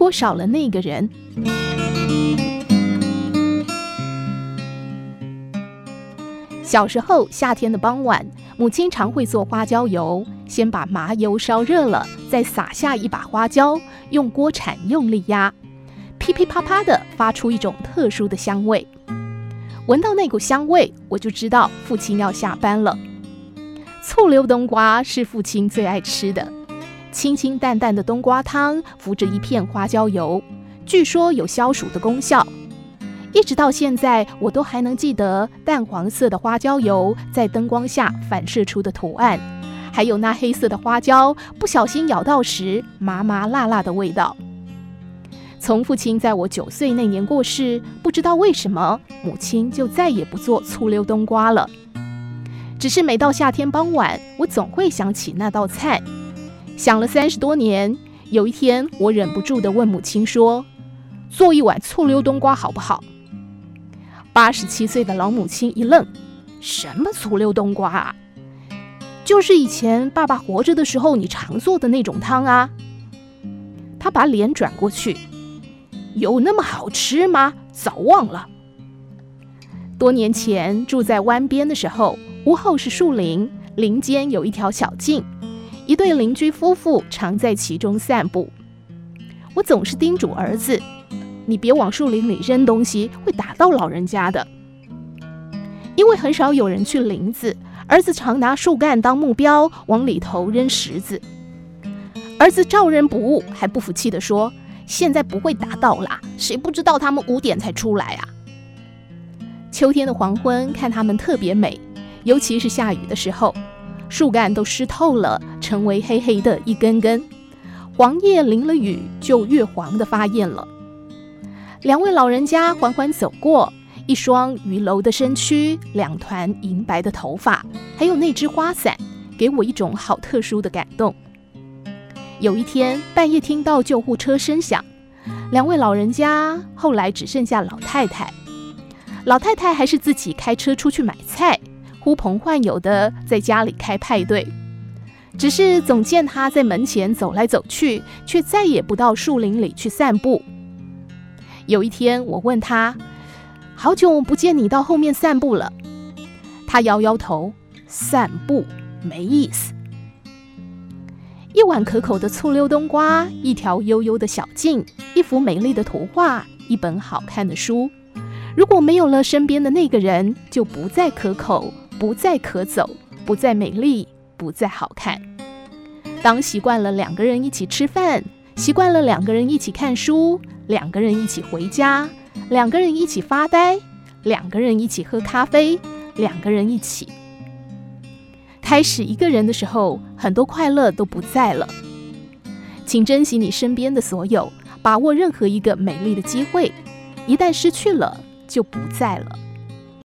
果少了那个人。小时候，夏天的傍晚，母亲常会做花椒油。先把麻油烧热了，再撒下一把花椒，用锅铲用力压，噼噼啪啪的发出一种特殊的香味。闻到那股香味，我就知道父亲要下班了。醋溜冬瓜是父亲最爱吃的，清清淡淡的冬瓜汤浮着一片花椒油，据说有消暑的功效。一直到现在，我都还能记得淡黄色的花椒油在灯光下反射出的图案。还有那黑色的花椒，不小心咬到时麻麻辣辣的味道。从父亲在我九岁那年过世，不知道为什么母亲就再也不做醋溜冬瓜了。只是每到夏天傍晚，我总会想起那道菜。想了三十多年，有一天我忍不住地问母亲说：“做一碗醋溜冬瓜好不好？”八十七岁的老母亲一愣：“什么醋溜冬瓜啊？”就是以前爸爸活着的时候，你常做的那种汤啊。他把脸转过去，有那么好吃吗？早忘了。多年前住在湾边的时候，屋后是树林，林间有一条小径，一对邻居夫妇常在其中散步。我总是叮嘱儿子：“你别往树林里扔东西，会打到老人家的。”因为很少有人去林子。儿子常拿树干当目标，往里头扔石子。儿子照扔不误，还不服气地说：“现在不会打到啦，谁不知道他们五点才出来啊？”秋天的黄昏看他们特别美，尤其是下雨的时候，树干都湿透了，成为黑黑的一根根，黄叶淋了雨就越黄的发艳了。两位老人家缓缓走过。一双伛柔的身躯，两团银白的头发，还有那只花伞，给我一种好特殊的感动。有一天半夜听到救护车声响，两位老人家后来只剩下老太太。老太太还是自己开车出去买菜，呼朋唤友的在家里开派对。只是总见他在门前走来走去，却再也不到树林里去散步。有一天我问他。好久不见你到后面散步了，他摇摇头，散步没意思。一碗可口的醋溜冬瓜，一条悠悠的小径，一幅美丽的图画，一本好看的书。如果没有了身边的那个人，就不再可口，不再可走，不再美丽，不再好看。当习惯了两个人一起吃饭，习惯了两个人一起看书，两个人一起回家。两个人一起发呆，两个人一起喝咖啡，两个人一起开始一个人的时候，很多快乐都不在了。请珍惜你身边的所有，把握任何一个美丽的机会，一旦失去了，就不在了。